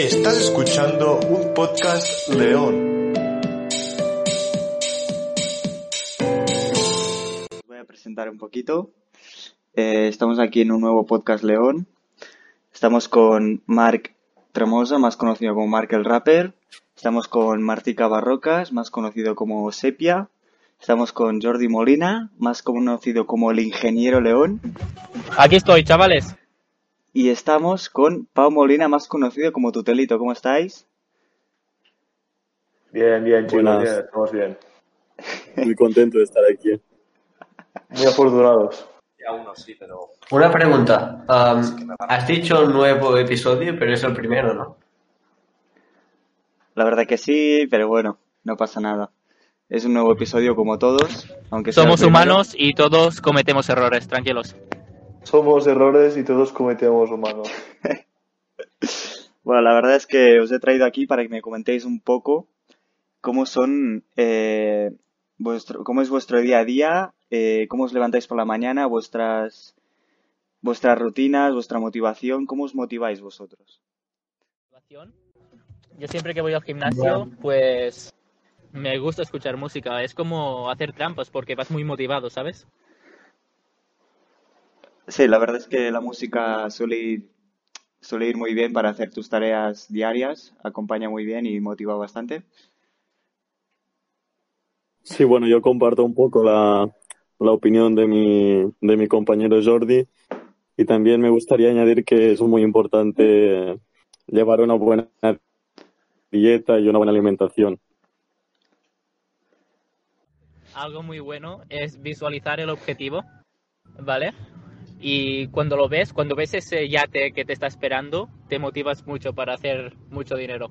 Estás escuchando un podcast León. Os voy a presentar un poquito. Eh, estamos aquí en un nuevo podcast León. Estamos con Mark Tremosa, más conocido como Mark el Rapper. Estamos con Martica Barrocas, más conocido como Sepia. Estamos con Jordi Molina, más conocido como el Ingeniero León. Aquí estoy, chavales. Y estamos con Pau Molina, más conocido como Tutelito. ¿Cómo estáis? Bien, bien, chicos, bien, estamos bien. Muy contento de estar aquí. Muy afortunados. Una pregunta. Um, has dicho nuevo episodio, pero es el primero, ¿no? La verdad que sí, pero bueno, no pasa nada. Es un nuevo episodio como todos, aunque Somos humanos y todos cometemos errores, tranquilos. Somos errores y todos cometemos humanos. Bueno, la verdad es que os he traído aquí para que me comentéis un poco cómo son eh, vuestro, cómo es vuestro día a día, eh, cómo os levantáis por la mañana, vuestras vuestras rutinas, vuestra motivación, cómo os motiváis vosotros. Yo siempre que voy al gimnasio, pues me gusta escuchar música. Es como hacer trampas porque vas muy motivado, ¿sabes? Sí, la verdad es que la música suele ir, suele ir muy bien para hacer tus tareas diarias, acompaña muy bien y motiva bastante. Sí, bueno, yo comparto un poco la, la opinión de mi, de mi compañero Jordi y también me gustaría añadir que es muy importante llevar una buena dieta y una buena alimentación. Algo muy bueno es visualizar el objetivo, ¿vale? Y cuando lo ves, cuando ves ese yate que te está esperando, te motivas mucho para hacer mucho dinero.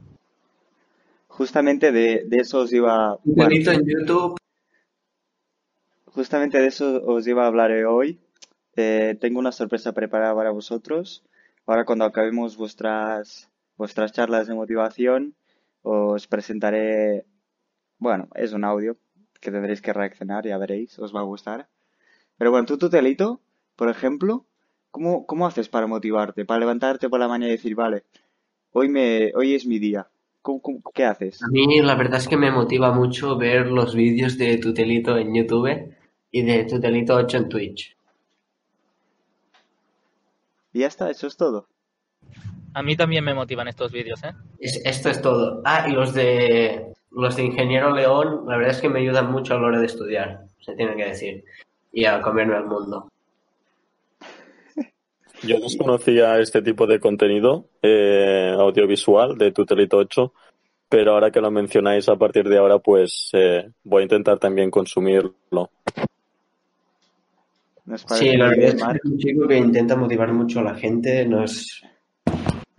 Justamente de, de eso os iba, Un bueno, en YouTube. justamente de eso os iba a hablar hoy. Eh, tengo una sorpresa preparada para vosotros. Ahora cuando acabemos vuestras, vuestras charlas de motivación, os presentaré, bueno, es un audio que tendréis que reaccionar, ya veréis, os va a gustar. Pero bueno, tú, Tutelito, por ejemplo, ¿cómo, cómo haces para motivarte? Para levantarte por la mañana y decir, vale, hoy me, hoy es mi día. ¿Cómo- cómo- qué haces? A mí la verdad es que me motiva mucho ver los vídeos de Tutelito en YouTube y de Tutelito 8 en Twitch. Y ya está, eso es todo. A mí también me motivan estos vídeos, ¿eh? Es- esto es todo. Ah, y los de los de Ingeniero León, la verdad es que me ayudan mucho a la hora de estudiar, se tiene que decir, y a comerme al mundo. Yo desconocía este tipo de contenido eh, audiovisual de Tutelito 8, pero ahora que lo mencionáis a partir de ahora, pues eh, voy a intentar también consumirlo. ¿Nos parece Sí, la verdad que es un chico que intenta motivar mucho a la gente, nos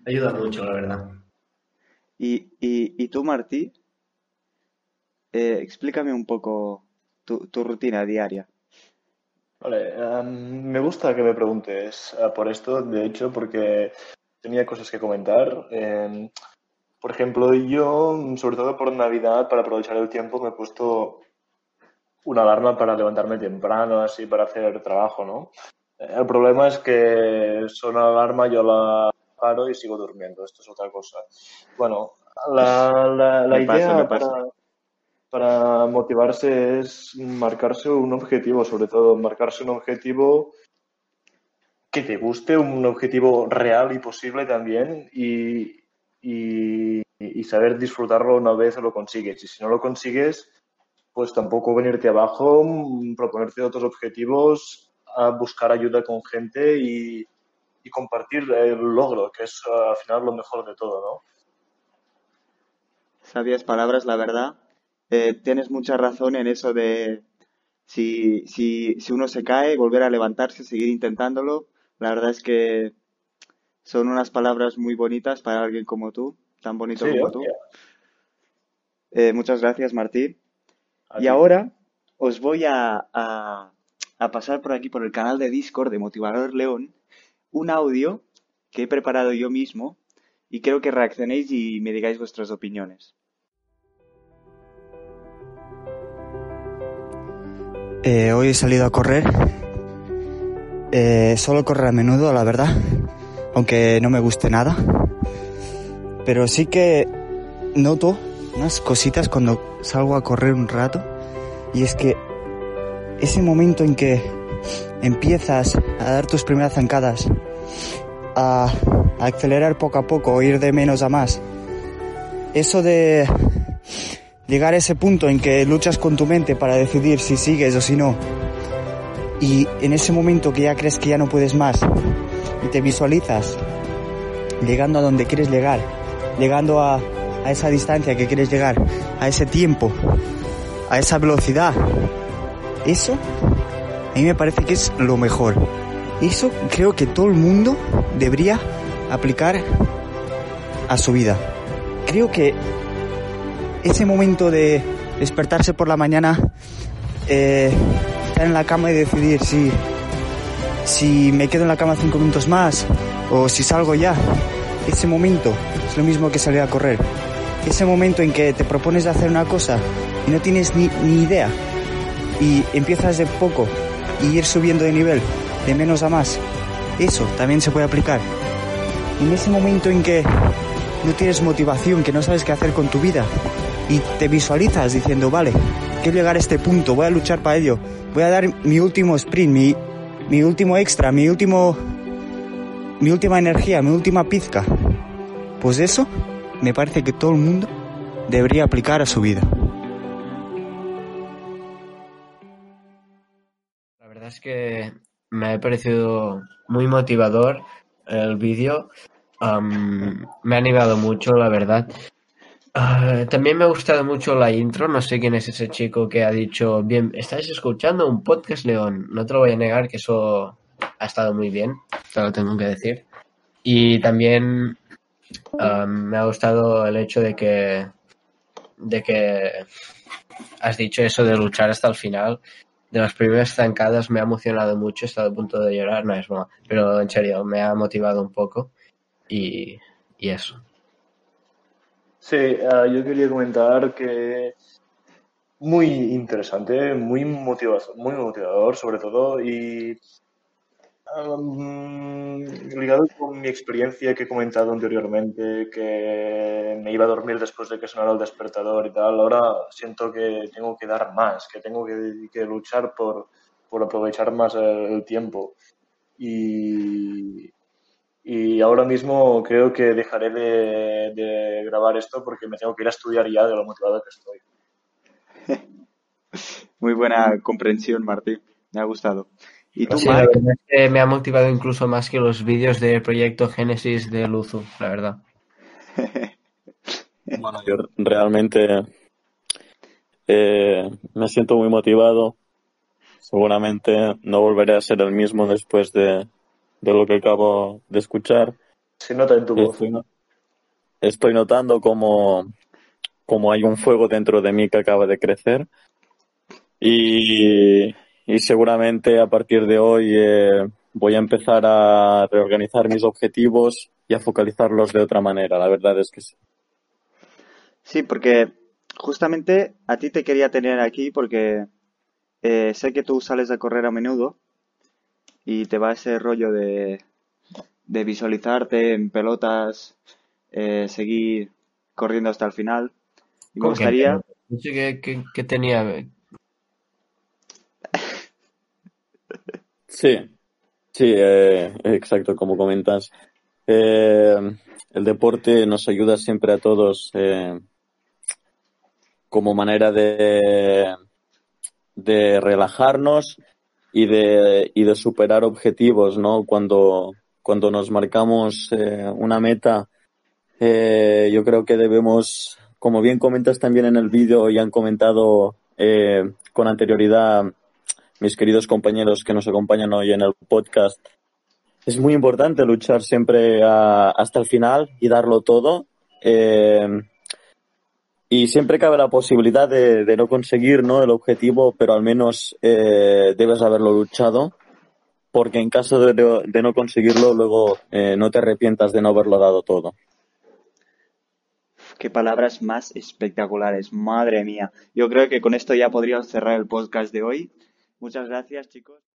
ayuda mucho, la verdad. Y, y, y tú, Martí, eh, explícame un poco tu, tu rutina diaria. Vale, em, me gusta que me preguntes eh, por esto, de hecho, porque tenía cosas que comentar. Em, por ejemplo, yo, sobre todo por Navidad, para aprovechar el tiempo, me he puesto una alarma para levantarme temprano, así, para hacer trabajo, ¿no? El problema es que suena la alarma, yo la paro y sigo durmiendo. Esto es otra cosa. Bueno, la, la, la Me pasa, idea me pasa. Para, motivarse es marcarse un objetivo, sobre todo, marcarse un objetivo que te guste, un objetivo real y posible también, y, y, saber disfrutarlo una vez lo consigues. Y si no lo consigues, pues tampoco venirte abajo, proponerte otros objetivos, a buscar ayuda con gente y, y compartir el logro, que es al final lo mejor de todo, ¿no? Sabias palabras, la verdad. Eh, tienes mucha razón en eso de si, si, si uno se cae, volver a levantarse, seguir intentándolo. La verdad es que Son unas palabras muy bonitas para alguien como tú, tan bonito Sí, como tú. Eh, muchas gracias, Martí. A Y ahora os voy a, a- a pasar por aquí, por el canal de Discord de Motivador León, un audio que he preparado yo mismo y creo que reaccionéis y me digáis vuestras opiniones. Eh, hoy he salido a correr. Eh, solo correr a menudo, la verdad, aunque no me guste nada. Pero sí que noto unas cositas cuando salgo a correr un rato. Y es que ese momento en que empiezas a dar tus primeras zancadas, a, acelerar poco a poco, ir de menos a más, eso de llegar a ese punto en que luchas con tu mente para decidir si sigues o si no, y en ese momento que ya crees que ya no puedes más y te visualizas llegando a donde quieres llegar, llegando a, a esa distancia que quieres llegar, a ese tiempo, a esa velocidad, eso a mí me parece que es lo mejor. Eso creo que todo el mundo debería aplicar a su vida. Creo que ese momento de despertarse por la mañana, eh, estar en la cama y decidir si, si me quedo en la cama cinco minutos más o si salgo ya, ese momento es lo mismo que salir a correr. Ese momento en que te propones hacer una cosa y no tienes ni, ni idea y empiezas de poco y ir subiendo de nivel, de menos a más, eso también se puede aplicar. En ese momento en que no tienes motivación, que no sabes qué hacer con tu vida y te visualizas diciendo, vale, quiero llegar a este punto, voy a luchar para ello, voy a dar mi último sprint, mi, mi último extra, mi último, mi última energía, mi última pizca. Pues eso me parece que todo el mundo debería aplicar a su vida. La verdad es que me ha parecido muy motivador el vídeo. Am, me ha animado mucho, la verdad. Ah, también me ha gustado mucho la intro. No sé quién es ese chico que ha dicho, bien, estáis escuchando un podcast León. No te lo voy a negar que eso ha estado muy bien, te lo tengo que decir. Y también am, me ha gustado el hecho de que, de que has dicho eso de luchar hasta el final de las primeras zancadas me ha emocionado mucho, he estado a punto de llorar, no es broma, pero en serio, me ha motivado un poco y, y eso. Sí, eh, yo quería comentar que muy interesante, muy motivador, muy motivador sobre todo y um, ligado con mi experiencia que he comentado anteriormente, que me iba a dormir después de que sonara el despertador y tal, ahora siento que tengo que dar más, que tengo que, que luchar por, por aprovechar más el, el tiempo. Y, y ahora mismo creo que dejaré de, de grabar esto porque me tengo que ir a estudiar ya de lo motivado que estoy. Muy buena comprensión, Martí. Me ha gustado. ¿Y tú, Sí, la Marc? verdad es que me ha motivado incluso más que los vídeos del proyecto Génesis de Luzu, la verdad. Bueno, yo realmente eh, me siento muy motivado. Seguramente no volveré a ser el mismo después de, de lo que acabo de escuchar. Se nota en tu voz. Estoy, no- estoy notando como, como hay un fuego dentro de mí que acaba de crecer. Y, y seguramente a partir de hoy eh, voy a empezar a reorganizar mis objetivos y a focalizarlos de otra manera. La verdad es que sí. Sí, porque justamente a ti te quería tener aquí porque eh, sé que tú sales a correr a menudo y te va ese rollo de, de visualizarte en pelotas, eh, seguir corriendo hasta el final. Y me ¿Cómo que gustaría, no sé qué, qué- qué tenía. Sí, sí, eh, exacto, como comentas. Eh, el deporte nos ayuda siempre a todos eh, como manera de, de relajarnos y de, y de superar objetivos, ¿no? Cuando, cuando nos marcamos eh, una meta, eh, yo creo que debemos, como bien comentas también en el vídeo y han comentado eh, con anterioridad mis queridos compañeros que nos acompañan hoy en el podcast, es muy importante luchar siempre a- hasta el final y darlo todo. Eh, y siempre cabe la posibilidad de, no conseguir ¿no? el objetivo, pero al menos eh, debes haberlo luchado, porque en caso de no conseguirlo, luego eh, no te arrepientas de no haberlo dado todo. Qué palabras más espectaculares, madre mía. Yo creo que con esto ya podríamos cerrar el podcast de hoy. Muchas gracias, chicos.